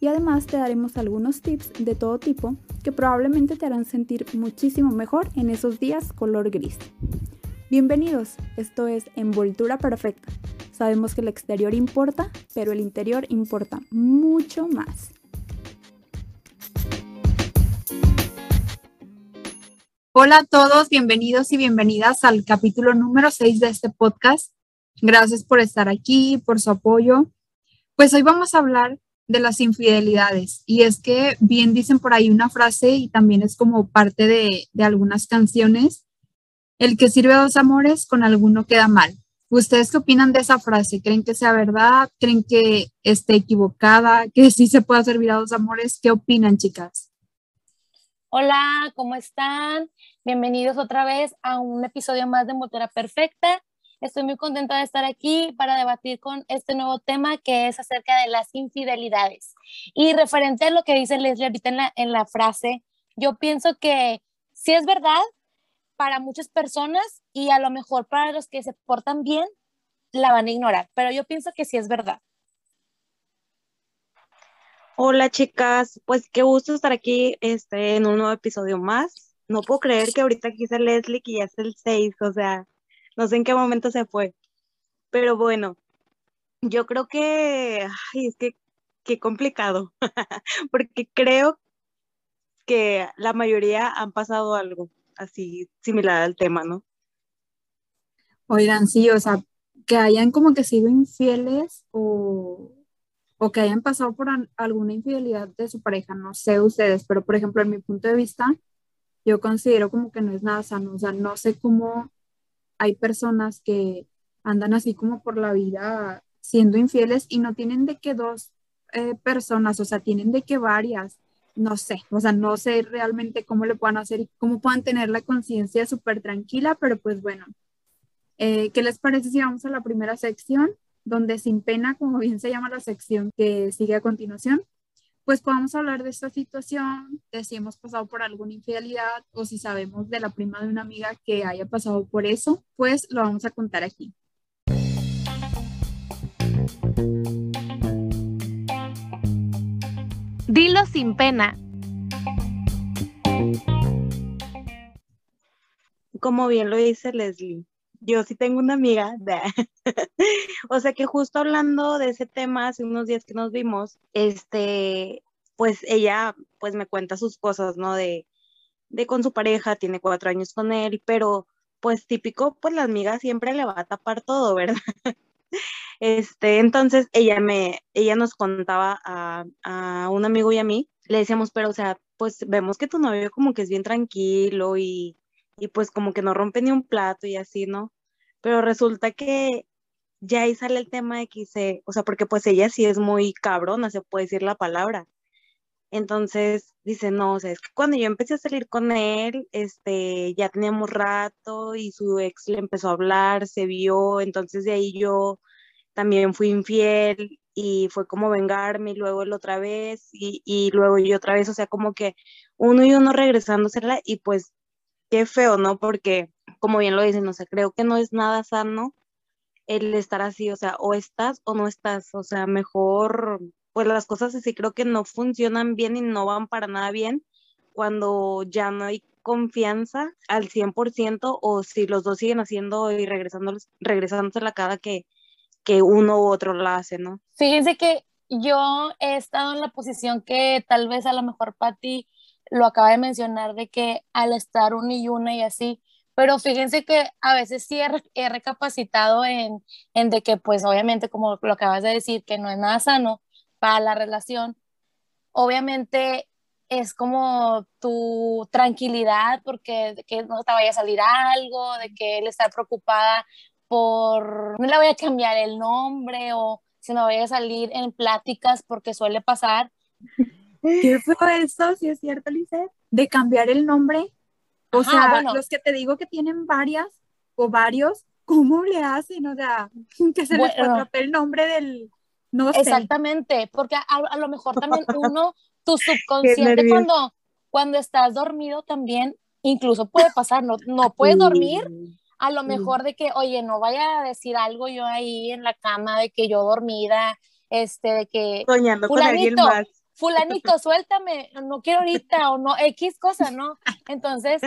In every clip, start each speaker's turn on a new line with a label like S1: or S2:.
S1: y además te daremos algunos tips de todo tipo que probablemente te harán sentir muchísimo mejor en esos días color gris. Bienvenidos, esto es Envoltura Perfecta. Sabemos que el exterior importa, pero el interior importa mucho más. Hola a todos, bienvenidos y bienvenidas al capítulo número 6 de este podcast. Gracias por estar aquí, por su apoyo. Pues hoy vamos a hablar de las infidelidades. Y es que bien dicen por ahí una frase y también es como parte de, algunas canciones, el que sirve a dos amores con alguno queda mal. ¿Ustedes qué opinan de esa frase? ¿Creen que sea verdad? ¿Creen que esté equivocada? ¿Que sí se pueda servir a dos amores? ¿Qué opinan, chicas?
S2: Hola, ¿cómo están? Bienvenidos otra vez a un episodio más de Motora Perfecta. Estoy muy contenta de estar aquí para debatir con este nuevo tema que es acerca de las infidelidades. Y referente a lo que dice Leslie ahorita en la, en la frase, yo pienso que sí es verdad para muchas personas y a lo mejor para los que se portan bien la van a ignorar, pero yo pienso que sí es verdad.
S3: Hola chicas, pues qué gusto estar aquí este, en un nuevo episodio más. No puedo creer que ahorita es Leslie que ya es el 6, o sea, no sé en qué momento se fue. Pero bueno, yo creo que, ay, es que qué complicado, porque creo que la mayoría han pasado algo así similar al tema, ¿no?
S1: Oigan, sí, o sea, que hayan como que sido infieles o, o que hayan pasado por alguna infidelidad de su pareja, no sé ustedes, pero por ejemplo, en mi punto de vista, yo considero como que no es nada sano, o sea, no sé cómo hay personas que andan así como por la vida siendo infieles y no tienen de que dos eh, personas, o sea, tienen de que varias, no sé, o sea, no sé realmente cómo le puedan hacer y cómo puedan tener la conciencia súper tranquila, pero pues bueno, eh, ¿qué les parece si vamos a la primera sección, donde sin pena, como bien se llama la sección que sigue a continuación? Pues podamos hablar de esta situación, de si hemos pasado por alguna infidelidad o si sabemos de la prima de una amiga que haya pasado por eso, pues lo vamos a contar aquí.
S2: Dilo sin pena.
S3: Como bien lo dice Leslie, yo sí tengo una amiga, o sea que justo hablando de ese tema hace unos días que nos vimos, este, pues ella pues me cuenta sus cosas, ¿no? De, de con su pareja, tiene cuatro años con él, pero pues típico, pues la amiga siempre le va a tapar todo, ¿verdad? Este, entonces ella me, ella nos contaba a, a un amigo y a mí, le decíamos, pero o sea, pues vemos que tu novio como que es bien tranquilo y y pues como que no rompe ni un plato y así, ¿no? Pero resulta que ya ahí sale el tema de que dice, o sea, porque pues ella sí es muy cabrona, se puede decir la palabra. Entonces dice, no, o sea, es que cuando yo empecé a salir con él, este, ya teníamos rato y su ex le empezó a hablar, se vio, entonces de ahí yo también fui infiel y fue como vengarme y luego él otra vez y, y luego yo otra vez, o sea, como que uno y uno regresándosela y pues qué feo, ¿no? Porque, como bien lo dicen, o sea, creo que no es nada sano el estar así, o sea, o estás o no estás, o sea, mejor, pues las cosas así creo que no funcionan bien y no van para nada bien cuando ya no hay confianza al 100% o si los dos siguen haciendo y regresándose la cara que, que uno u otro la hace, ¿no?
S2: Fíjense que yo he estado en la posición que tal vez a lo mejor Patti lo acaba de mencionar de que al estar una y una y así, pero fíjense que a veces sí he, recapacitado en, en, de que pues obviamente como lo acabas de decir, que no es nada sano para la relación, obviamente es como tu tranquilidad porque que no te vaya a salir algo, de que él está preocupada por, no le voy a cambiar el nombre o si no vaya a salir en pláticas porque suele pasar
S1: ¿Qué fue eso? Si es cierto, Lizeth, de cambiar el nombre. O sea, los que te digo que tienen varias o varios, ¿cómo le hacen? O sea, que se les atrapé el nombre del, no sé.
S2: Exactamente, porque a, lo mejor también uno, tu subconsciente cuando, cuando estás dormido también, incluso puede pasar, no, no puedes dormir, a lo mejor de que, oye, no vaya a decir algo yo ahí en la cama de que yo dormida, este, de que...
S3: Soñando con alguien más
S2: fulanito, suéltame, no quiero ahorita, o no, X cosa, ¿no? Entonces,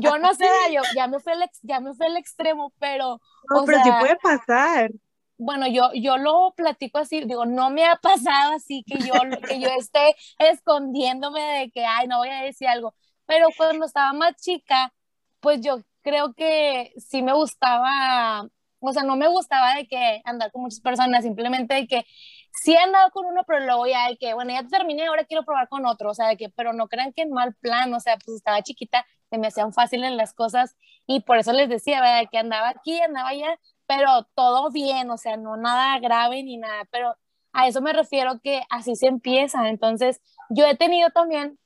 S2: yo no sé, yo ya me fui al, ya me fui al extremo, pero...
S3: No, pero sí puede pasar.
S2: Bueno, yo, yo lo platico así, digo, no me ha pasado así que yo, que yo esté escondiéndome de que, ay, no voy a decir algo, pero cuando estaba más chica, pues yo creo que sí me gustaba, o sea, no me gustaba de que andar con muchas personas, simplemente de que sí he andado con uno, pero luego ya de que, bueno, ya terminé, ahora quiero probar con otro, o sea, de que, pero no crean que en mal plan, o sea, pues estaba chiquita, se me hacían fáciles las cosas y por eso les decía, ¿verdad? Que andaba aquí, andaba allá, pero todo bien, o sea, no nada grave ni nada, pero a eso me refiero que así se empieza. Entonces, yo he tenido también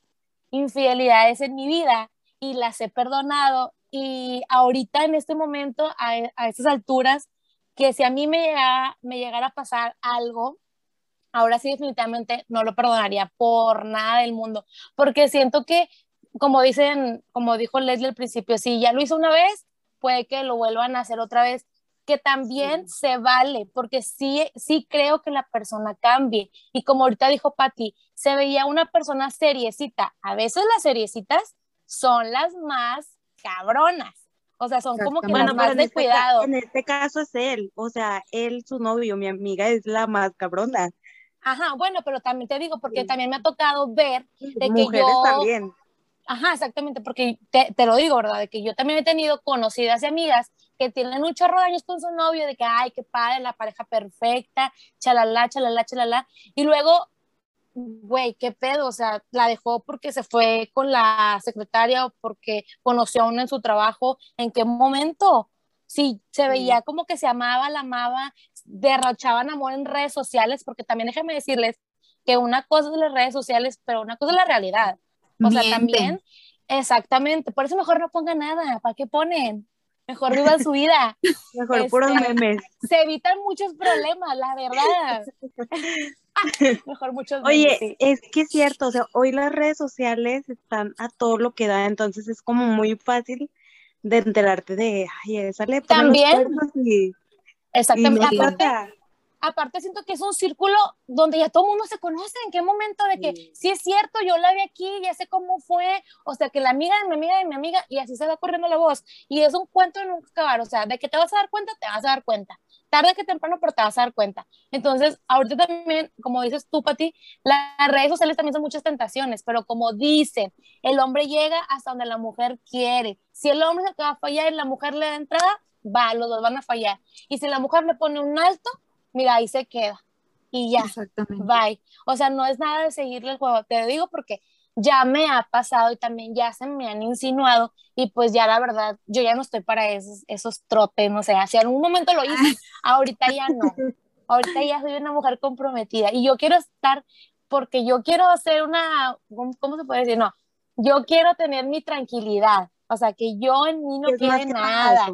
S2: infidelidades en mi vida y las he perdonado y ahorita en este momento, a, a estas alturas, que si a mí me llegara, me llegara a pasar algo, ahora sí definitivamente no lo perdonaría por nada del mundo, porque siento que, como dicen, como dijo Leslie al principio, si ya lo hizo una vez, puede que lo vuelvan a hacer otra vez, que también se vale, porque sí, sí creo que la persona cambie. Y como ahorita dijo Patti, se veía una persona seriecita. A veces las seriecitas son las más cabronas. O sea, son como que las más de este cuidado.
S3: En este caso es él, o sea, él, su novio, mi amiga, es la más cabrona.
S2: Ajá, bueno, pero también te digo, porque también me ha tocado ver de que yo...
S3: también.
S2: Ajá, exactamente, porque te, te, lo digo, ¿verdad? De que yo también he tenido conocidas y amigas que tienen un chorro de años con su novio, de que, ay, qué padre, la pareja perfecta, chalala, chalala, chalala, y luego, güey, qué pedo, o sea, la dejó porque se fue con la secretaria o porque conoció a uno en su trabajo, ¿en qué momento? Sí, se veía como que se amaba, la amaba, derrochaban amor en redes sociales, porque también déjenme decirles que una cosa es las redes sociales, pero una cosa es la realidad. O sea, también, exactamente, por eso mejor no pongan nada, ¿para qué ponen? Mejor vivan su vida.
S3: Mejor puros este, memes.
S2: Se evitan muchos problemas, la verdad. mejor muchos
S3: memes. Oye, es que es cierto, o sea, hoy las redes sociales están a todo lo que da, entonces es como muy fácil de enterarte de, ay, esa le
S2: También. Exactamente. Aparte, aparte, siento que es un círculo donde ya todo el mundo se conoce. ¿En qué momento de que sí. es cierto, yo la vi aquí, ya sé cómo fue? O sea, que la amiga de mi amiga de mi amiga, y así se va corriendo la voz. Y es un cuento de nunca acabar. O sea, de que te vas a dar cuenta, te vas a dar cuenta. Tarde que temprano, pero te vas a dar cuenta. Entonces, ahorita también, como dices tú, Pati, las redes sociales también son muchas tentaciones, pero como dicen, el hombre llega hasta donde la mujer quiere. Si el hombre se va a fallar y la mujer le da entrada, va, los dos van a fallar. Y si la mujer le pone un alto, mira, ahí se queda. Y ya, Exactamente. bye. O sea, no es nada de seguirle el juego, te digo porque ya me ha pasado y también ya se me han insinuado y pues ya la verdad, yo ya no estoy para esos, esos trotes, no sé, si en algún momento lo hice, ahorita ya no. Ahorita ya soy una mujer comprometida y yo quiero estar porque yo quiero hacer una, ¿cómo se puede decir? No, yo quiero tener mi tranquilidad, o sea, que yo en mí no quede nada.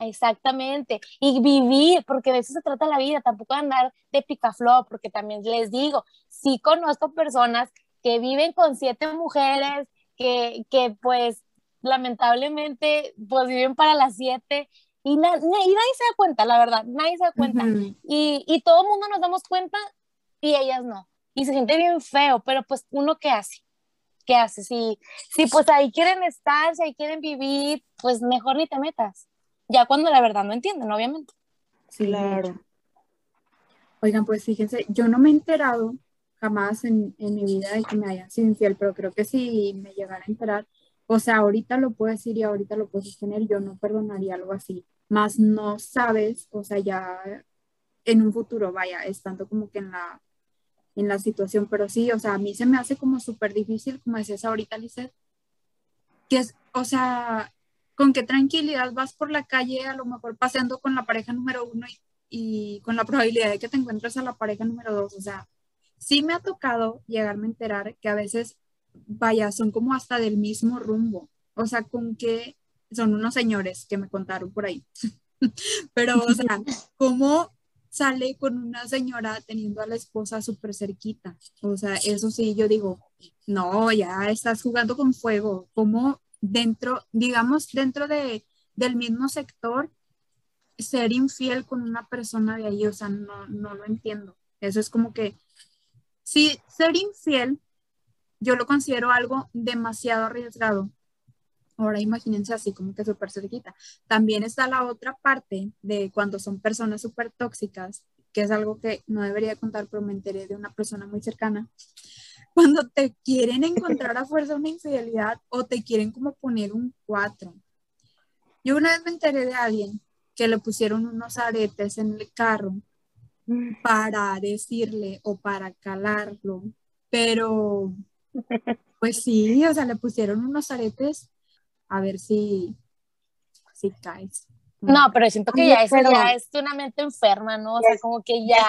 S2: Exactamente, y vivir, porque de eso se trata la vida, tampoco andar de picaflor, porque también les digo, sí conozco personas que viven con siete mujeres, que, que pues lamentablemente pues viven para las siete y, nadie se da cuenta, la verdad, nadie se da cuenta. y, y todo el mundo nos damos cuenta y ellas no. Y se siente bien feo, pero pues uno qué hace. ¿Qué hace? Si, si pues ahí quieren estar, si ahí quieren vivir, pues mejor ni te metas ya cuando la verdad no entienden, obviamente.
S1: Sí, claro. Oigan, pues fíjense, yo no me he enterado jamás en, mi vida de que me hayan sido infiel, pero creo que si me llegara a enterar, o sea, ahorita lo puedo decir y ahorita lo puedo sostener, yo no perdonaría algo así, más no sabes, o sea, ya en un futuro, vaya, estando como que en la, en la situación, pero sí, o sea, a mí se me hace como súper difícil, como decías ahorita, Lizeth, que es, o sea, con qué tranquilidad vas por la calle, a lo mejor paseando con la pareja número uno y, con la probabilidad de que te encuentres a la pareja número dos. O sea, sí me ha tocado llegarme a enterar que a veces, vaya, son como hasta del mismo rumbo. O sea, con que son unos señores que me contaron por ahí. Pero, o sea, ¿cómo sale con una señora teniendo a la esposa súper cerquita? O sea, eso sí, yo digo, no, ya estás jugando con fuego. ¿Cómo dentro, digamos, dentro de, del mismo sector, ser infiel con una persona de ahí? O sea, no, no lo entiendo. Eso es como que, sí, ser infiel, yo lo considero algo demasiado arriesgado Ahora imagínense así como que súper cerquita. También está la otra parte de cuando son personas súper tóxicas, que es algo que no debería contar, pero me enteré de una persona muy cercana. Cuando te quieren encontrar a fuerza una infidelidad o te quieren como poner un cuatro. Yo una vez me enteré de alguien que le pusieron unos aretes en el carro para decirle o para calarlo, pero pues sí, o sea, le pusieron unos aretes a ver si, si caes.
S2: No, pero siento que ya, ya es una mente enferma, ¿no? O sea, como que ya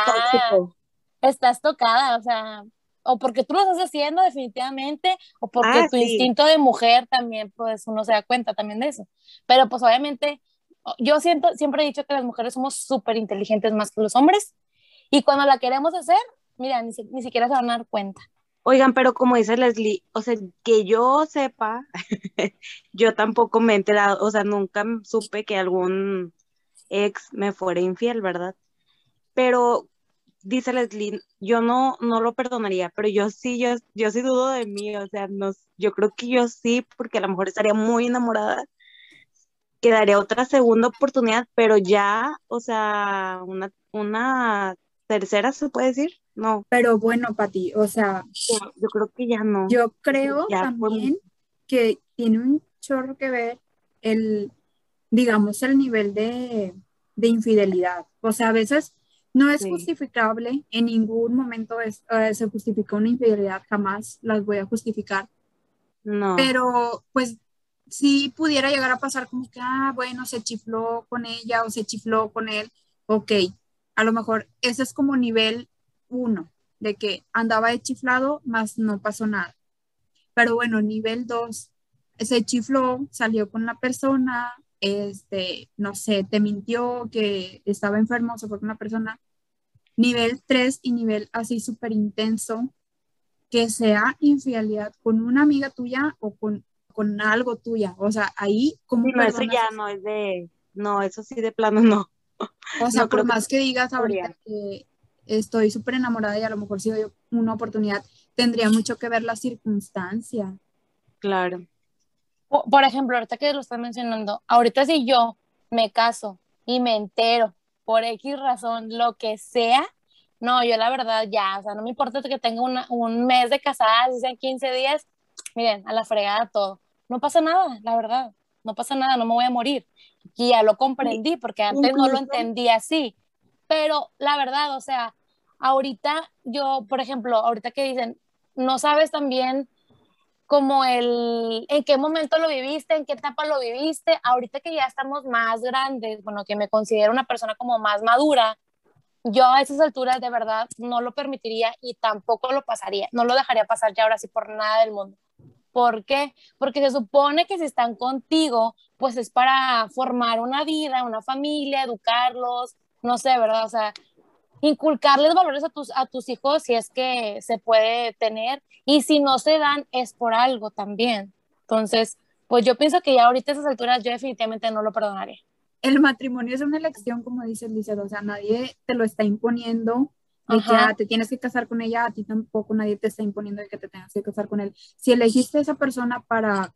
S2: estás tocada, o sea, o porque tú lo estás haciendo definitivamente, o porque ah, tu instinto de mujer también, pues uno se da cuenta también de eso. Pero pues obviamente, yo siento, siempre he dicho que las mujeres somos súper inteligentes más que los hombres, y cuando la queremos hacer, mira, ni, ni siquiera se van a dar cuenta.
S3: Oigan, pero como dice Leslie, o sea, que yo sepa, yo tampoco me he enterado, o sea, nunca supe que algún ex me fuera infiel, ¿verdad? Pero dice Leslie, yo no, no lo perdonaría, pero yo sí, yo, yo sí dudo de mí, o sea, no, yo creo que yo sí, porque a lo mejor estaría muy enamorada, quedaría otra segunda oportunidad, pero ya, o sea, una, una tercera, ¿se puede decir? No.
S1: Pero bueno, Pati, o sea.
S3: yo creo que ya no.
S1: Yo creo también que tiene un chorro que ver el, digamos, el nivel de, infidelidad. O sea, a veces no es justificable, en ningún momento es, eh, se justifica una infidelidad, jamás las voy a justificar. No. Pero pues si pudiera llegar a pasar como que, ah, bueno, se chifló con ella o se chifló con él, ok, a lo mejor ese es como nivel uno, de que andaba de chiflado, más no pasó nada. Pero bueno, nivel dos, se chifló, salió con la persona, este, no sé, te mintió que estaba enfermo, se fue con una persona. Nivel tres y nivel así súper intenso, que sea infidelidad con una amiga tuya o con, con algo tuya. O sea, ahí como...
S3: no, eso ya no es de... No, eso sí de plano no.
S1: O sea, por más que digas ahorita que estoy súper enamorada y a lo mejor si doy una oportunidad, tendría mucho que ver la circunstancia.
S3: Claro.
S2: Por ejemplo, ahorita que lo estás mencionando, ahorita si yo me caso y me entero por X razón, lo que sea, no, yo la verdad ya, o sea, no me importa que tenga un mes de casada, si sean 15 días, miren, a la fregada todo. No pasa nada, la verdad, no pasa nada, no me voy a morir. Y ya lo comprendí porque antes no lo entendía así. Pero la verdad, o sea, ahorita yo, por ejemplo, ahorita que dicen, no sabes también como el, en qué momento lo viviste, en qué etapa lo viviste, ahorita que ya estamos más grandes, bueno, que me considero una persona como más madura, yo a esas alturas de verdad no lo permitiría y tampoco lo pasaría, no lo dejaría pasar ya ahora sí por nada del mundo. ¿Por qué? Porque se supone que si están contigo, pues es para formar una vida, una familia, educarlos, no sé, ¿verdad? O sea, inculcarles valores a tus, a tus hijos si es que se puede tener y si no se dan es por algo también. Entonces, pues yo pienso que ya ahorita a esas alturas yo definitivamente no lo perdonaría.
S1: El matrimonio es una elección, como dice Lisa, o sea, nadie te lo está imponiendo de que ah, te tienes que casar con ella, a ti tampoco nadie te está imponiendo de que te tengas que casar con él. Si elegiste a esa persona para,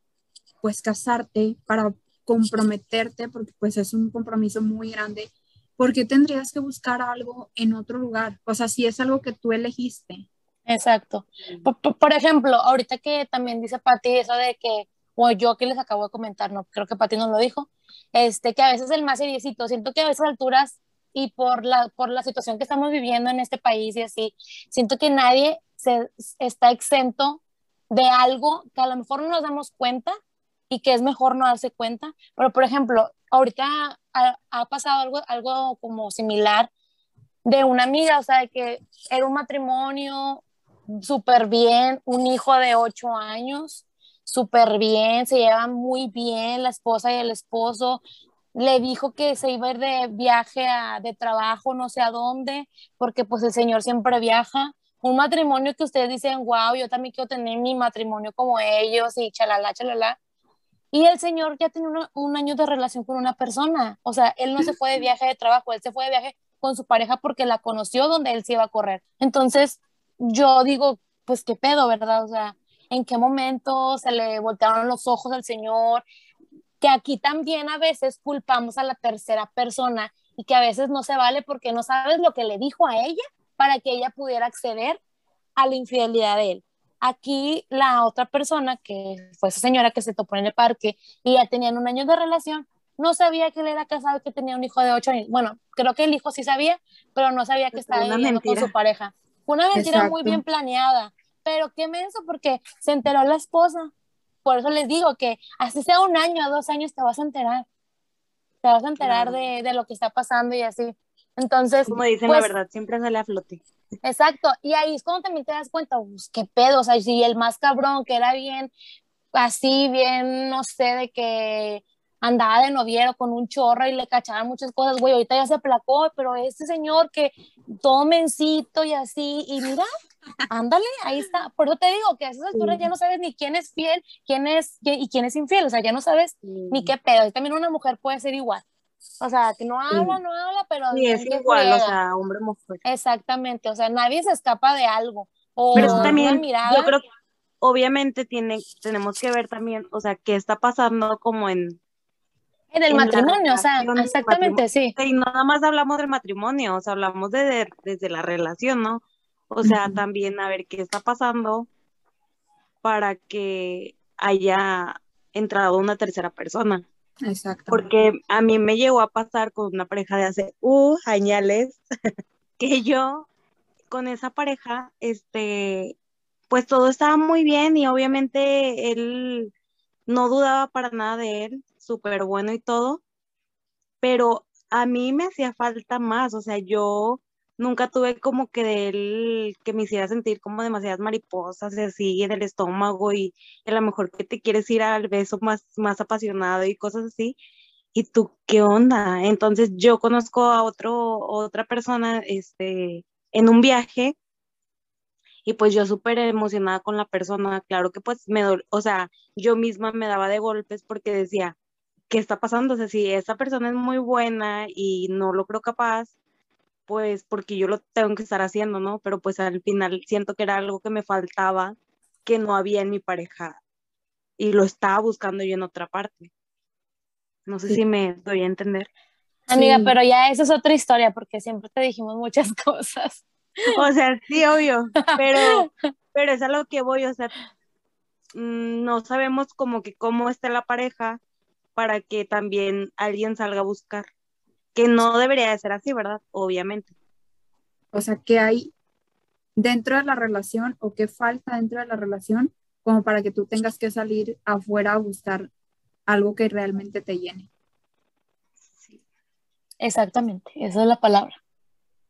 S1: pues, casarte, para comprometerte, porque pues es un compromiso muy grande, ¿por qué tendrías que buscar algo en otro lugar? O sea, si es algo que tú elegiste.
S2: Exacto. Por, ejemplo, ahorita que también dice Pati eso de que, o yo que les acabo de comentar, no creo que Pati nos lo dijo, este, que a veces el más seriecito, siento que a esas alturas y por la, por la situación que estamos viviendo en este país y así, siento que nadie se, está exento de algo que a lo mejor no nos damos cuenta y que es mejor no darse cuenta. Pero, por ejemplo, ahorita ha, pasado algo, algo como similar de una amiga, o sea, de que era un matrimonio súper bien, un hijo de ocho años, súper bien, se llevan muy bien la esposa y el esposo. Le dijo que se iba de viaje a, de trabajo, no sé a dónde, porque pues el señor siempre viaja. Un matrimonio que ustedes dicen, wow, yo también quiero tener mi matrimonio como ellos y chalala, chalala. Y el señor ya tiene un año de relación con una persona. O sea, él no se fue de viaje de trabajo, él se fue de viaje con su pareja porque la conoció donde él se iba a correr. Entonces, yo digo, pues qué pedo, ¿verdad? O sea, ¿en qué momento se le voltearon los ojos al Señor? Que aquí también a veces culpamos a la tercera persona y que a veces no se vale porque no sabes lo que le dijo a ella para que ella pudiera acceder a la infidelidad de él. Aquí la otra persona, que fue esa señora que se topó en el parque y ya tenían un año de relación, no sabía que él era casado y que tenía un hijo de ocho años. Bueno, creo que el hijo sí sabía, pero no sabía que estaba viviendo con su pareja. Fue una mentira muy bien planeada. Pero qué menso, porque se enteró la esposa. Por eso les digo que así sea un año o dos años te vas a enterar. Te vas a enterar de, de, lo que está pasando y así. Entonces.
S3: Como dicen la pues verdad, siempre sale a flote.
S2: Exacto. Y ahí es cuando también te das cuenta, pues, qué pedo. O sea, si el más cabrón, que era bien, así, bien, no sé, de que andaba de noviero con un chorro y le cachaban muchas cosas, güey, ahorita ya se aplacó, pero este señor que todo mencito y así, y mira, ándale, ahí está. Por eso te digo que a esas alturas ya no sabes ni quién es fiel, quién es y quién es infiel, o sea, ya no sabes ni qué pedo. Y también una mujer puede ser igual. O sea, que no habla, no habla, pero
S3: sí, es igual, o sea, hombre mujer.
S2: Exactamente, o sea, nadie se escapa de algo. O
S3: pero también, yo creo que obviamente tiene, tenemos que ver también, o sea, qué está pasando como en
S2: en el matrimonio, o sea, exactamente, sí.
S3: Y no nada más hablamos del matrimonio, o sea, hablamos de, desde la relación, ¿no? O sea, también a ver qué está pasando para que haya entrado una tercera persona.
S1: Exacto.
S3: Porque a mí me llegó a pasar con una pareja de hace, uh, añales, que yo con esa pareja, este, pues todo estaba muy bien y obviamente él no dudaba para nada de él, súper bueno y todo, pero a mí me hacía falta más, o sea, yo nunca tuve como que de él que me hiciera sentir como demasiadas mariposas así en el estómago y a lo mejor que te quieres ir al beso más, más apasionado y cosas así. ¿Y tú qué onda? Entonces yo conozco a otro, otra persona este, en un viaje y pues yo súper emocionada con la persona, claro que pues me, o sea, yo misma me daba de golpes porque decía, ¿qué está pasando? O sea, si esta persona es muy buena y no lo creo capaz, pues porque yo lo tengo que estar haciendo, ¿no? Pero pues al final siento que era algo que me faltaba, que no había en mi pareja y lo estaba buscando yo en otra parte. No sé si me doy a entender.
S2: Amiga, pero ya esa es otra historia porque siempre te dijimos muchas cosas.
S3: O sea, sí, obvio, pero, pero es a lo que voy, o sea, mm, no sabemos como que cómo está la pareja para que también alguien salga a buscar, que no debería de ser así, ¿verdad? Obviamente.
S1: O sea, ¿qué hay dentro de la relación o qué falta dentro de la relación como para que tú tengas que salir afuera a buscar algo que realmente te llene?
S2: Sí. Exactamente, esa es la palabra.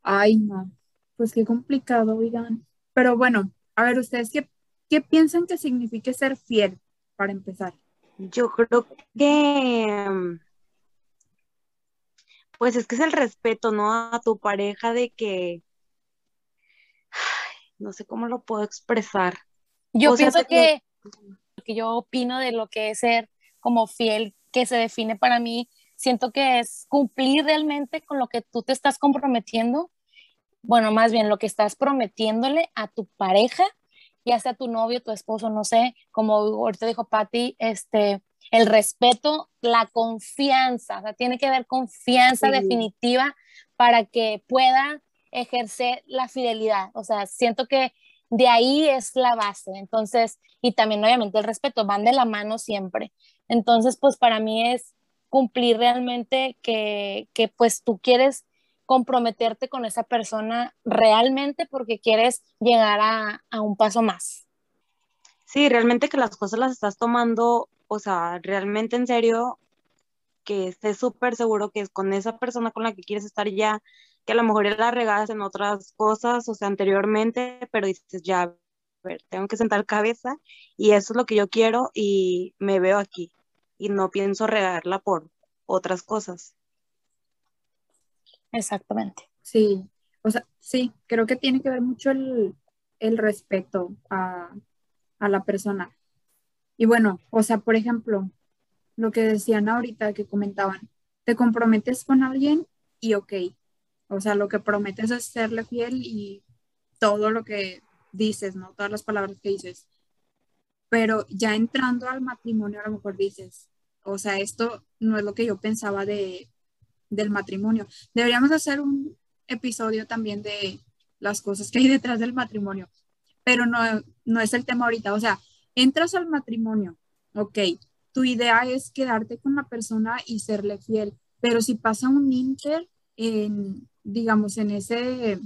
S1: Ay, no. Pues qué complicado, oigan. Pero bueno, a ver, ustedes, ¿qué, qué piensan que signifique ser fiel para empezar?
S3: Yo creo que, pues es que es el respeto, ¿no? A tu pareja de que, no sé cómo lo puedo expresar.
S2: Yo pienso que, que yo opino de lo que es ser como fiel, que se define para mí, siento que es cumplir realmente con lo que tú te estás comprometiendo bueno, más bien lo que estás prometiéndole a tu pareja, ya sea tu novio, tu esposo, no sé, como ahorita dijo Patti, este, el respeto, la confianza, o sea, tiene que haber confianza definitiva para que pueda ejercer la fidelidad, o sea, siento que de ahí es la base, entonces, y también obviamente el respeto, van de la mano siempre, entonces, pues para mí es cumplir realmente que, que pues tú quieres comprometerte con esa persona realmente porque quieres llegar a, un paso más.
S3: Sí, realmente que las cosas las estás tomando, o sea, realmente en serio, que estés súper seguro que es con esa persona con la que quieres estar ya que a lo mejor ya la regadas en otras cosas, o sea, anteriormente, pero dices, ya, a ver, tengo que sentar cabeza y eso es lo que yo quiero y me veo aquí y no pienso regarla por otras cosas.
S2: Exactamente.
S1: Sí, o sea, sí, creo que tiene que ver mucho el, el respeto a, a la persona. Y bueno, o sea, por ejemplo, lo que decían ahorita que comentaban, te comprometes con alguien y ok, o sea, lo que prometes es serle fiel y todo lo que dices, ¿no? Todas las palabras que dices. Pero ya entrando al matrimonio, a lo mejor dices, o sea, esto no es lo que yo pensaba de, del matrimonio. Deberíamos hacer un episodio también de las cosas que hay detrás del matrimonio, pero no, no es el tema ahorita. O sea, entras al matrimonio, ok, tu idea es quedarte con la persona y serle fiel, pero si pasa un inter en, digamos, en ese,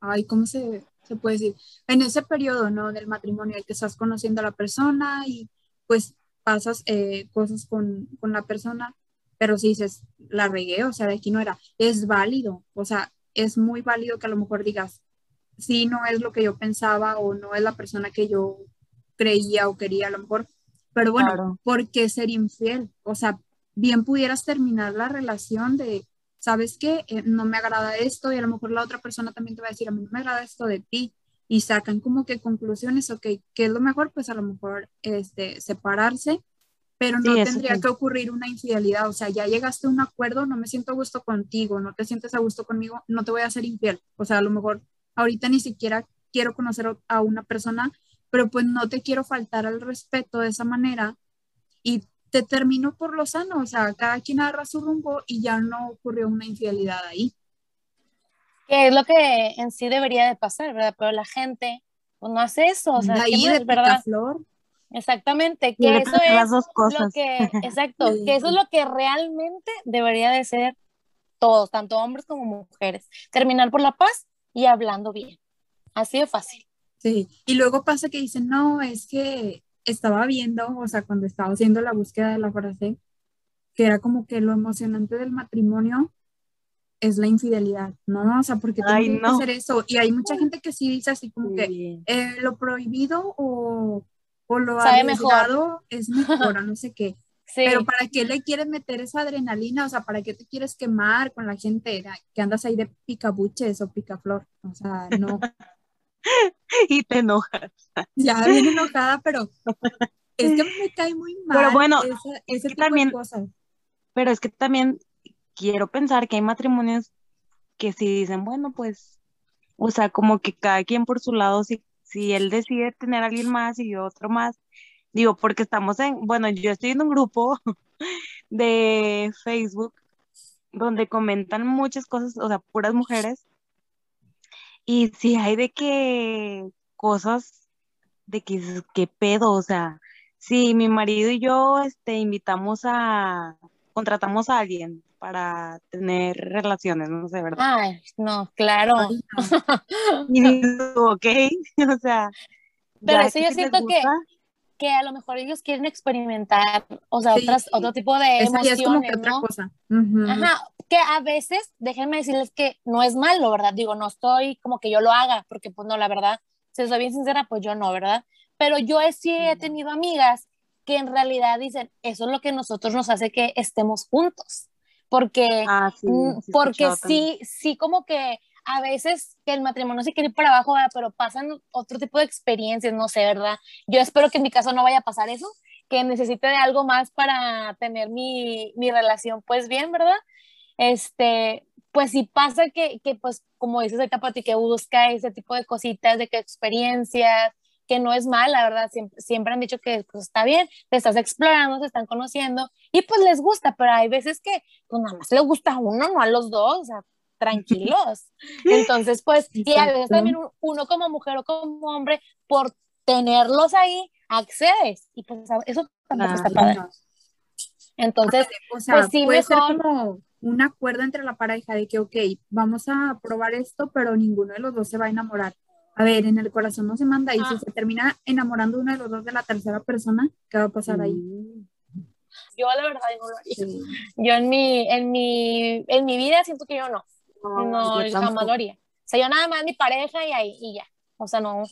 S1: ay, ¿cómo se, se puede decir? En ese periodo, ¿no? Del matrimonio, el que estás conociendo a la persona y pues pasas eh, cosas con, con la persona, pero si dices, la regué, o sea, de aquí no era, es válido, o sea, es muy válido que a lo mejor digas, sí, no es lo que yo pensaba o no es la persona que yo creía o quería a lo mejor, pero bueno, ¿por qué ser infiel? O sea, bien pudieras terminar la relación de, ¿sabes qué? Eh, no me agrada esto y a lo mejor la otra persona también te va a decir, a mí no me agrada esto de ti y sacan como que conclusiones, ok, ¿qué es lo mejor? Pues a lo mejor este, separarse, pero no tendría que ocurrir una infidelidad, o sea, ya llegaste a un acuerdo, no me siento a gusto contigo, no te sientes a gusto conmigo, no te voy a hacer infiel, o sea, a lo mejor ahorita ni siquiera quiero conocer a una persona, pero pues no te quiero faltar al respeto de esa manera y te termino por lo sano, o sea, cada quien agarra su rumbo y ya no ocurrió una infidelidad ahí.
S2: Que es lo que en sí debería de pasar, ¿verdad? Pero la gente pues, no hace eso, o sea,
S1: ahí de verdad. Flor.
S2: Exactamente, que eso es lo que, exacto, que eso es lo que realmente debería de ser todos, tanto hombres como mujeres, terminar por la paz y hablando bien, así de fácil.
S1: Sí, y luego pasa que dicen, no, es que estaba viendo, o sea, cuando estaba haciendo la búsqueda de la frase, que era como que lo emocionante del matrimonio es la infidelidad, ¿no? O sea, porque tiene que hacer eso. Y hay mucha gente que sí dice así como que eh, lo prohibido o, o lo arriesgado es mejor, no sé qué. Pero ¿para qué le quieres meter esa adrenalina? O sea, ¿para qué te quieres quemar con la gente que andas ahí de picabuches o picaflor? O sea, no.
S3: y te enojas.
S1: Ya bien enojada, pero es que me cae muy mal.
S3: Pero bueno, es que también, Pero es que también quiero pensar que hay matrimonios que si dicen, bueno, pues, o sea, como que cada quien por su lado, si, si él decide tener a alguien más y yo otro más, digo, porque estamos en, bueno, yo estoy en un grupo de Facebook donde comentan muchas cosas, o sea, puras mujeres, y si hay de que cosas de que qué pedo, o sea, si mi marido y yo este invitamos a contratamos a alguien para tener relaciones, no sé, ¿verdad?
S2: Ay, no, claro.
S3: Y digo, ok, o sea.
S2: Pero eso yo siento que, que a lo mejor ellos quieren experimentar, o sea, otras, otro tipo de emociones, es como que otra cosa. Ajá, que a veces, déjenme decirles que no es malo, ¿verdad? Digo, no estoy como que yo lo haga, porque pues no, la verdad, si soy bien sincera, pues yo no, ¿verdad? Pero yo sí he tenido amigas que en realidad dicen, eso es lo que nosotros nos hace que estemos juntos, porque, ah, mm, porque sí, sí como que a veces que el matrimonio se quiere ir para abajo, pero pasan otro tipo de experiencias, no sé, ¿verdad? Yo espero que en mi caso no vaya a pasar eso, que necesite de algo más para tener mi, mi relación pues bien, ¿verdad? Este, pues si pasa que, que pues como dices el Pati, que busca ese tipo de cositas, de que experiencias, que no es mal, la verdad, siempre, siempre han dicho que pues, está bien, te estás explorando, se están conociendo y pues les gusta, pero hay veces que pues nada más le gusta a uno, no a los dos, o sea, tranquilos. Entonces, pues, y a veces también uno como mujer o como hombre, por tenerlos ahí, accedes y pues eso tampoco está padre. Entonces, pues sí,
S1: mejor un acuerdo entre la pareja de que, ok, vamos a probar esto, pero ninguno de los dos se va a enamorar. A ver, en el corazón no se manda y si ah. se termina enamorando uno de los dos de la tercera persona, ¿qué va a pasar ahí?
S2: Yo la verdad no lo haría. Yo en mi, en mi, en mi vida siento que yo no. no,
S3: yo
S2: jamás lo haría. O sea, yo nada más mi pareja y ahí, y ya. O sea, no,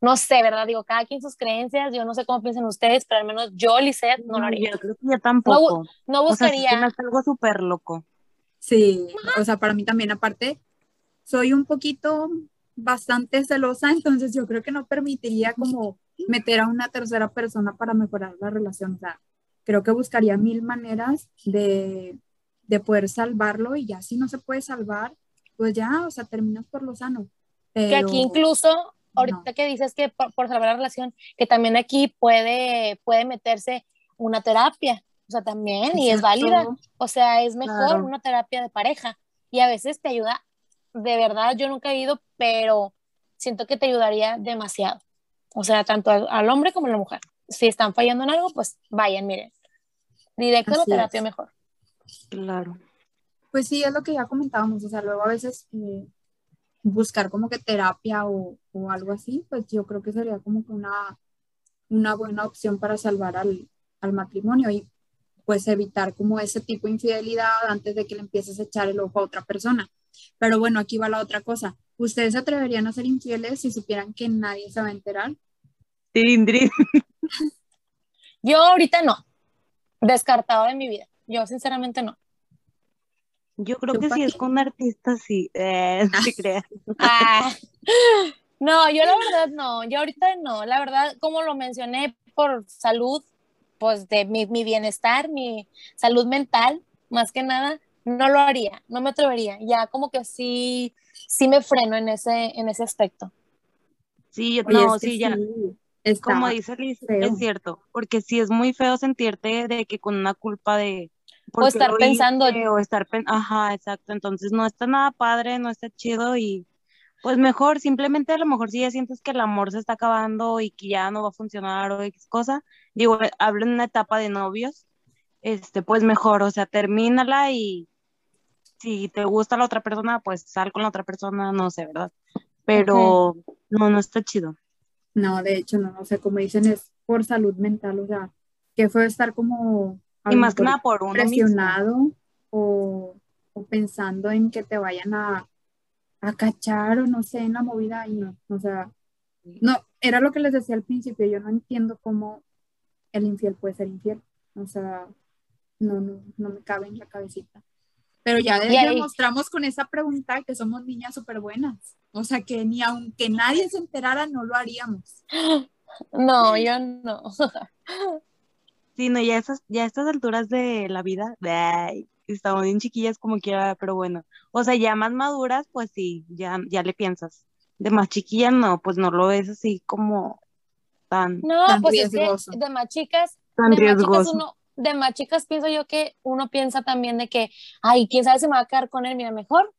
S2: no sé, ¿verdad? Digo, cada quien sus creencias, yo no sé cómo piensan ustedes, pero al menos yo, Lisette, no lo haría.
S3: Yo creo que yo tampoco.
S2: No
S3: o sea, sí
S2: buscaría,
S3: se me hace algo súper loco.
S1: Sí, o sea, para mí también, aparte, soy un poquito bastante celosa, entonces yo creo que no permitiría como meter a una tercera persona para mejorar la relación. O sea, creo que buscaría mil maneras de, de poder salvarlo y ya si no se puede salvar, pues ya, o sea, terminas por lo sano.
S2: que aquí incluso, ahorita
S1: no.
S2: que dices que por, por salvar la relación, que también aquí puede, puede meterse una terapia, o sea, también, y es válida. O sea, es mejor
S3: Claro.
S2: una terapia de pareja y a veces te ayuda, de verdad, yo nunca he ido, pero siento que te ayudaría demasiado. O sea, tanto al, al hombre como a la mujer. Si están fallando en algo, pues vayan, miren. Directo a la terapia
S1: es.
S2: mejor.
S3: Claro.
S1: Pues sí, es lo que ya comentábamos, o sea, luego a veces eh, buscar como que terapia o, o algo así, pues yo creo que sería como que una, una buena opción para salvar al, al matrimonio y pues evitar como ese tipo de infidelidad antes de que le empieces a echar el ojo a otra persona. Pero bueno, aquí va la otra cosa. ¿Ustedes se atreverían a ser infieles si supieran que nadie se va a enterar?
S3: Tindri.
S2: Yo ahorita no. Descartado de mi vida. Yo sinceramente no.
S3: Yo creo
S1: ¿Tú,
S3: que si es con un artista, sí. Eh, no te creas.
S2: Ah, no, yo la verdad no, yo ahorita no, la verdad, como lo mencioné, por salud, pues de mi, mi bienestar, mi salud mental, más que nada, no lo haría, no me atrevería, ya como que sí, sí me freno en ese, en ese aspecto.
S3: Sí, yo- no,
S1: es que
S3: sí, ya.
S1: está
S3: Como dice Liz,
S1: feo.
S3: es cierto, porque sí es muy feo sentirte de que con una culpa de ¿por
S2: O estar pensando-
S3: o estar pen- ajá, exacto, entonces no está nada padre, no está chido y pues mejor, simplemente a lo mejor si ya sientes que el amor se está acabando y que ya no va a funcionar o X cosa, digo, hablo en una etapa de novios, este, pues mejor, o sea, termínala y si te gusta la otra persona, pues sal con la otra persona, no sé, ¿verdad? Pero no, no está chido.
S1: No, de hecho, no, no sé, como dicen, es por salud mental, o sea, que fue estar como
S3: Y más que nada por uno mismo.
S1: presionado o, o pensando en que te vayan a, a cachar o no sé, en la movida y no, o sea, no, era lo que les decía al principio, yo no entiendo cómo el infiel puede ser infiel, o sea, no, no, no me cabe en la cabecita. Pero ya demostramos con esa pregunta que somos niñas súper buenas, o sea, que ni aunque nadie se enterara no lo haríamos.
S2: No, yo no.
S3: Sí, no, ya, esas, ya a estas alturas de la vida, ay, estamos bien chiquillas como quiera, pero bueno. O sea, ya más maduras, pues sí, ya, ya le piensas. De más chiquilla, no, pues no lo ves así como tan,
S2: No,
S1: Tan
S2: pues es
S1: riesgoso.
S2: que de más chicas,
S3: tan
S2: de más chicas
S3: riesgoso.
S2: uno, de más chicas pienso yo que uno piensa también de que, ay, quién sabe si me va a quedar con él, mira, mejor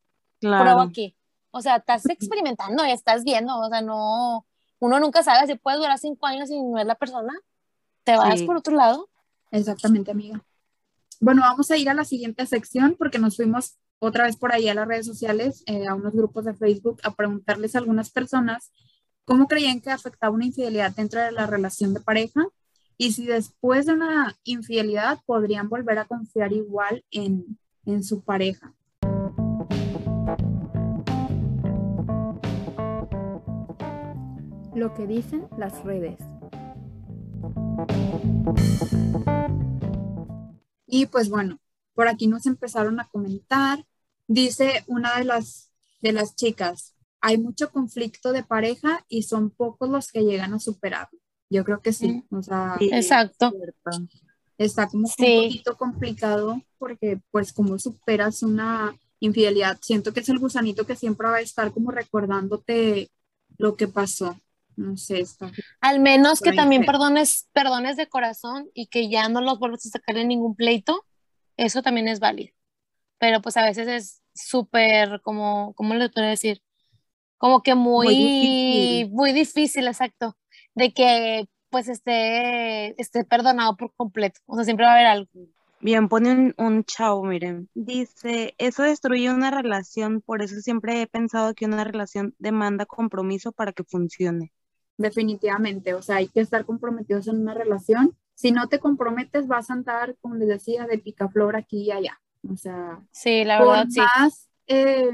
S2: prueba
S3: Claro,
S2: aquí. O sea, estás experimentando, estás viendo, o sea, no, uno nunca sabe si puede durar cinco años y no es la persona, te vas
S3: Sí.
S2: por otro lado.
S1: Exactamente, amiga. Bueno, vamos a ir a la siguiente sección porque nos fuimos otra vez por ahí a las redes sociales, eh, a unos grupos de Facebook, a preguntarles a algunas personas cómo creían que afectaba una infidelidad dentro de la relación de pareja y si después de una infidelidad podrían volver a confiar igual en, en su pareja. Lo que dicen las redes. Y pues bueno, por aquí nos empezaron a comentar. Dice una de las, de las chicas, hay mucho conflicto de pareja y son pocos los que llegan a superarlo. Yo creo que sí, o sea,
S3: Sí,
S2: Exacto.
S1: está como
S2: Sí.
S1: un poquito complicado porque pues como superas una infidelidad, siento que es el gusanito que siempre va a estar como recordándote lo que pasó. No sé, está.
S2: Al menos que también
S1: feo.
S2: perdones, perdones de corazón y que ya no los vuelvas a sacar en ningún pleito, eso también es válido. Pero pues a veces es súper, como, ¿cómo le puedo decir? Como que muy,
S1: Muy difícil.
S2: muy difícil, exacto, de que pues esté, esté perdonado por completo. O sea, siempre va a haber algo.
S3: Bien, pone un, un chavo, miren. Dice, eso destruye una relación, por eso siempre he pensado que una relación demanda compromiso para que funcione.
S1: Definitivamente, o sea, hay que estar comprometidos en una relación. Si no te comprometes, vas a andar, como les decía, de picaflor aquí y allá. O sea,
S2: Sí, la
S1: por
S2: verdad, sí.
S1: más eh,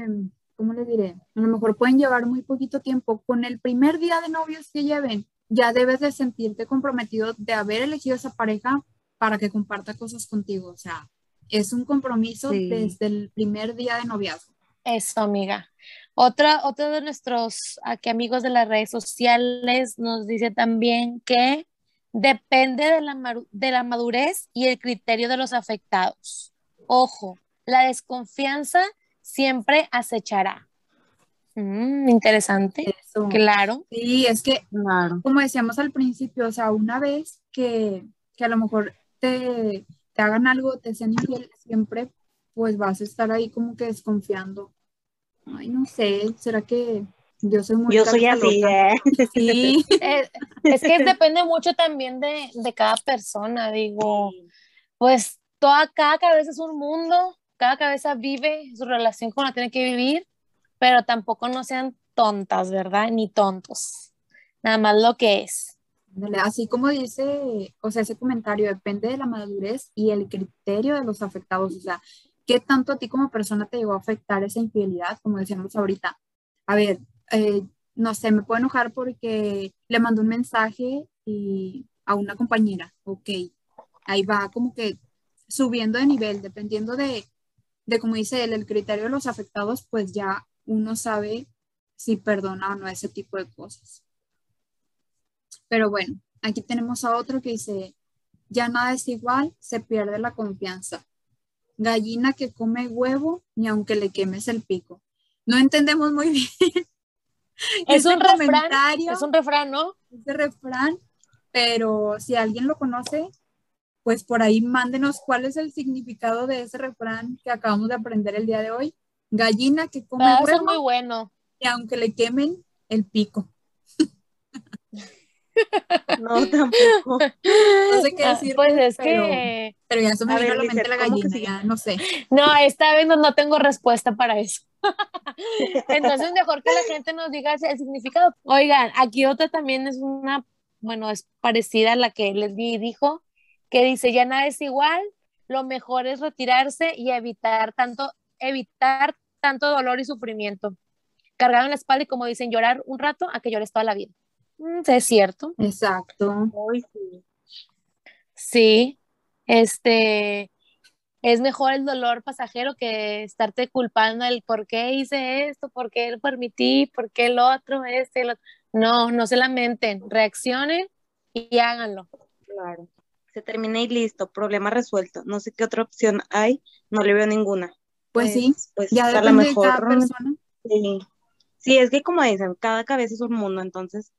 S1: ¿cómo les diré? A lo mejor pueden llevar muy poquito tiempo. Con el primer día de novios que lleven, ya debes de sentirte comprometido de haber elegido esa pareja para que comparta cosas contigo. O sea, es un compromiso desde el primer día de noviazgo.
S2: Eso, amiga. Otra, otro de nuestros aquí amigos de las redes sociales nos dice también que depende de la, de la madurez y el criterio de los afectados. Ojo, la desconfianza siempre acechará. Mm, interesante. Claro.
S1: Sí, es que, como decíamos al principio, o sea, una vez que, que a lo mejor te, te hagan algo, te sean infiel, siempre pues vas a estar ahí como que desconfiando. Ay, no sé, ¿será que yo soy muy...
S3: Yo soy así, ¿eh?
S2: Sí. es, es, que depende mucho también de, de cada persona, digo, pues toda, cada cabeza es un mundo, cada cabeza vive su relación como la tiene que vivir, pero tampoco no sean tontas, ¿verdad? Ni tontos. Nada más lo que es.
S1: Así como dice, o sea, ese comentario depende de la madurez y el criterio de los afectados, o sea, ¿qué tanto a ti como persona te llegó a afectar esa infidelidad? Como decíamos ahorita, a ver, eh, no sé, me puedo enojar porque le mandó un mensaje y a una compañera, ok, ahí va como que subiendo de nivel, dependiendo de, de como dice él, el criterio de los afectados, pues ya uno sabe si perdona o no ese tipo de cosas. Pero bueno, aquí tenemos a otro que dice, ya nada es igual, se pierde la confianza. Gallina que come huevo, ni aunque le quemes el pico. No entendemos muy bien.
S2: Es un refrán, es un refrán, ¿no?
S1: Ese refrán, pero si alguien lo conoce, pues por ahí mándenos cuál es el significado de ese refrán que acabamos de aprender el día de hoy. Gallina que come
S2: huevo. Es muy bueno.
S1: Y aunque le quemen el pico.
S3: No, tampoco.
S1: No sé qué ah, decir.
S2: Pues es que.
S1: Pero ya se me vino a la mente la gallina, ya no sé.
S2: No, esta vez no, tengo respuesta para eso. Entonces, mejor que la gente nos diga el significado. Oigan, aquí otra también es una, bueno, es parecida a la que les dijo, que dice: ya nada es igual, lo mejor es retirarse y evitar tanto, evitar tanto dolor y sufrimiento. Cargar en la espalda y, como dicen, llorar un rato a que llores toda la vida. Mm, es cierto.
S1: Exacto.
S3: sí.
S2: Sí, este, es mejor el dolor pasajero que estarte culpando el por qué hice esto, por qué lo permití, por qué el otro, este, el otro. No, no se lamenten, reaccionen y háganlo.
S3: Claro. Se termina y listo, problema resuelto. No sé qué otra opción hay, no le veo ninguna.
S1: Pues, sí, pues ya a lo mejor. De cada persona.
S3: Sí. sí, es que como dicen, cada cabeza es un mundo, entonces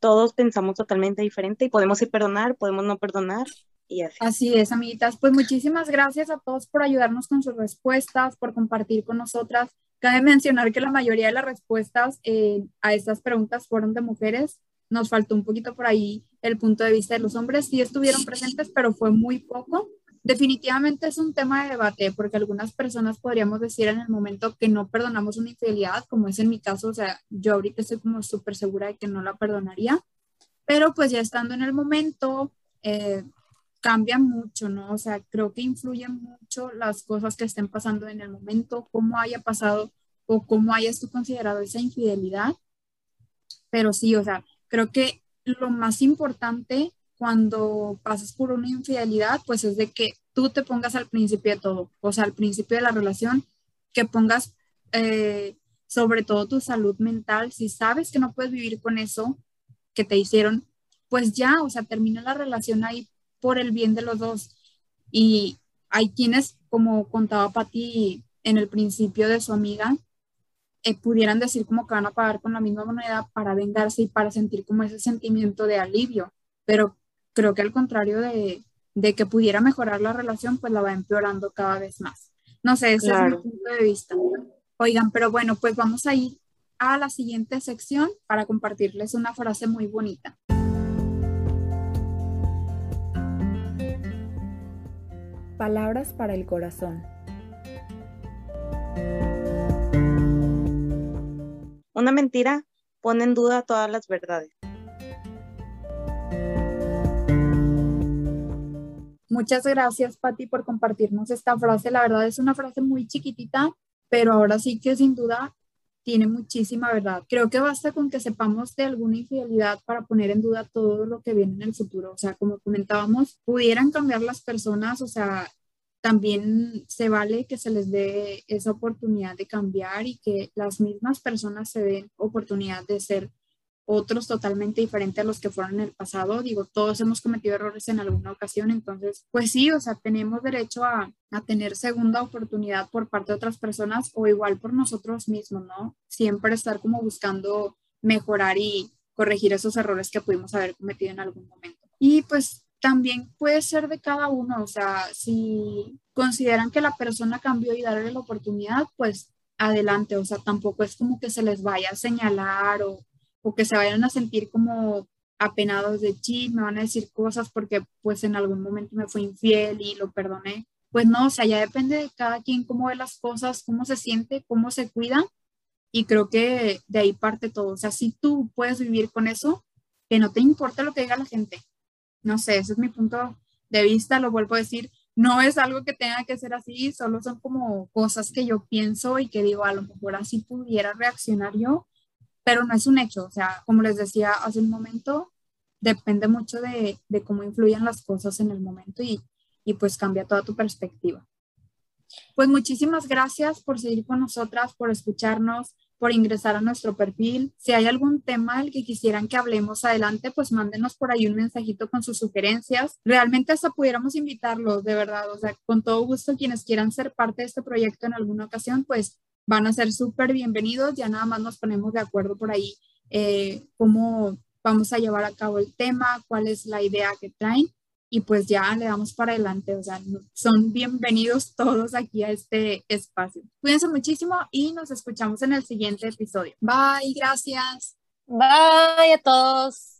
S3: todos pensamos totalmente diferente y podemos ir perdonar, podemos no perdonar y así.
S1: Así es, amiguitas. Pues muchísimas gracias a todos por ayudarnos con sus respuestas, por compartir con nosotras. Cabe mencionar que la mayoría de las respuestas eh, a estas preguntas fueron de mujeres. Nos faltó un poquito por ahí el punto de vista de los hombres. Sí estuvieron presentes, pero fue muy poco definitivamente es un tema de debate porque algunas personas podríamos decir en el momento que no perdonamos una infidelidad, como es en mi caso, o sea, yo ahorita estoy como súper segura de que no la perdonaría, pero pues ya estando en el momento, eh, cambia mucho, ¿no? O sea, creo que influyen mucho las cosas que estén pasando en el momento, cómo haya pasado o cómo hayas tú considerado esa infidelidad. Pero sí, o sea, creo que lo más importante cuando pasas por una infidelidad, pues es de que tú te pongas al principio de todo, o sea, al principio de la relación, que pongas eh, sobre todo tu salud mental, si sabes que no puedes vivir con eso que te hicieron, pues ya, o sea, termina la relación ahí por el bien de los dos. Y hay quienes, como contaba Pati en el principio de su amiga, eh, pudieran decir como que van a pagar con la misma moneda para vengarse y para sentir como ese sentimiento de alivio, pero creo que al contrario de, que pudiera mejorar la relación, pues la va empeorando cada vez más. No sé, ese es mi punto de vista. Oigan, pero bueno, pues vamos a ir a la siguiente sección para compartirles una frase muy bonita. Palabras para el corazón.
S3: Una mentira pone en duda todas las verdades.
S1: Muchas gracias, Patti, por compartirnos esta frase. La verdad es una frase muy chiquitita, pero ahora sí que sin duda tiene muchísima verdad. Creo que basta con que sepamos de alguna infidelidad para poner en duda todo lo que viene en el futuro. O sea, como comentábamos, pudieran cambiar las personas, o sea, también se vale que se les dé esa oportunidad de cambiar y que las mismas personas se den oportunidad de ser otros totalmente diferentes a los que fueron en el pasado. Digo, todos hemos cometido errores en alguna ocasión, entonces, pues sí, o sea, tenemos derecho a, a, tener segunda oportunidad por parte de otras personas o igual por nosotros mismos, ¿no? Siempre estar como buscando mejorar y corregir esos errores que pudimos haber cometido en algún momento. Y pues también puede ser de cada uno, o sea, si consideran que la persona cambió y darle la oportunidad, pues adelante, o sea, tampoco es como que se les vaya a señalar o o que se vayan a sentir como apenados de chi, me van a decir cosas porque pues en algún momento me fue infiel y lo perdoné. Pues no, o sea, ya depende de cada quien cómo ve las cosas, cómo se siente, cómo se cuida y creo que de ahí parte todo. O sea, si tú puedes vivir con eso, que no te importa lo que diga la gente. No sé, ese es mi punto de vista, lo vuelvo a decir, no es algo que tenga que ser así, solo son como cosas que yo pienso y que digo, a lo mejor así pudiera reaccionar yo pero no es un hecho. O sea, como les decía hace un momento, depende mucho de, de cómo influyen las cosas en el momento y, y pues cambia toda tu perspectiva. Pues muchísimas gracias por seguir con nosotras, por escucharnos, por ingresar a nuestro perfil. Si hay algún tema del que quisieran que hablemos adelante, pues mándenos por ahí un mensajito con sus sugerencias. Realmente hasta pudiéramos invitarlos, de verdad, o sea, con todo gusto quienes quieran ser parte de este proyecto en alguna ocasión, pues van a ser súper bienvenidos. Ya nada más nos ponemos de acuerdo por ahí eh, cómo vamos a llevar a cabo el tema, cuál es la idea que traen y pues ya le damos para adelante. O sea, son bienvenidos todos aquí a este espacio. Cuídense muchísimo y nos escuchamos en el siguiente episodio. Bye, gracias.
S2: Bye a todos.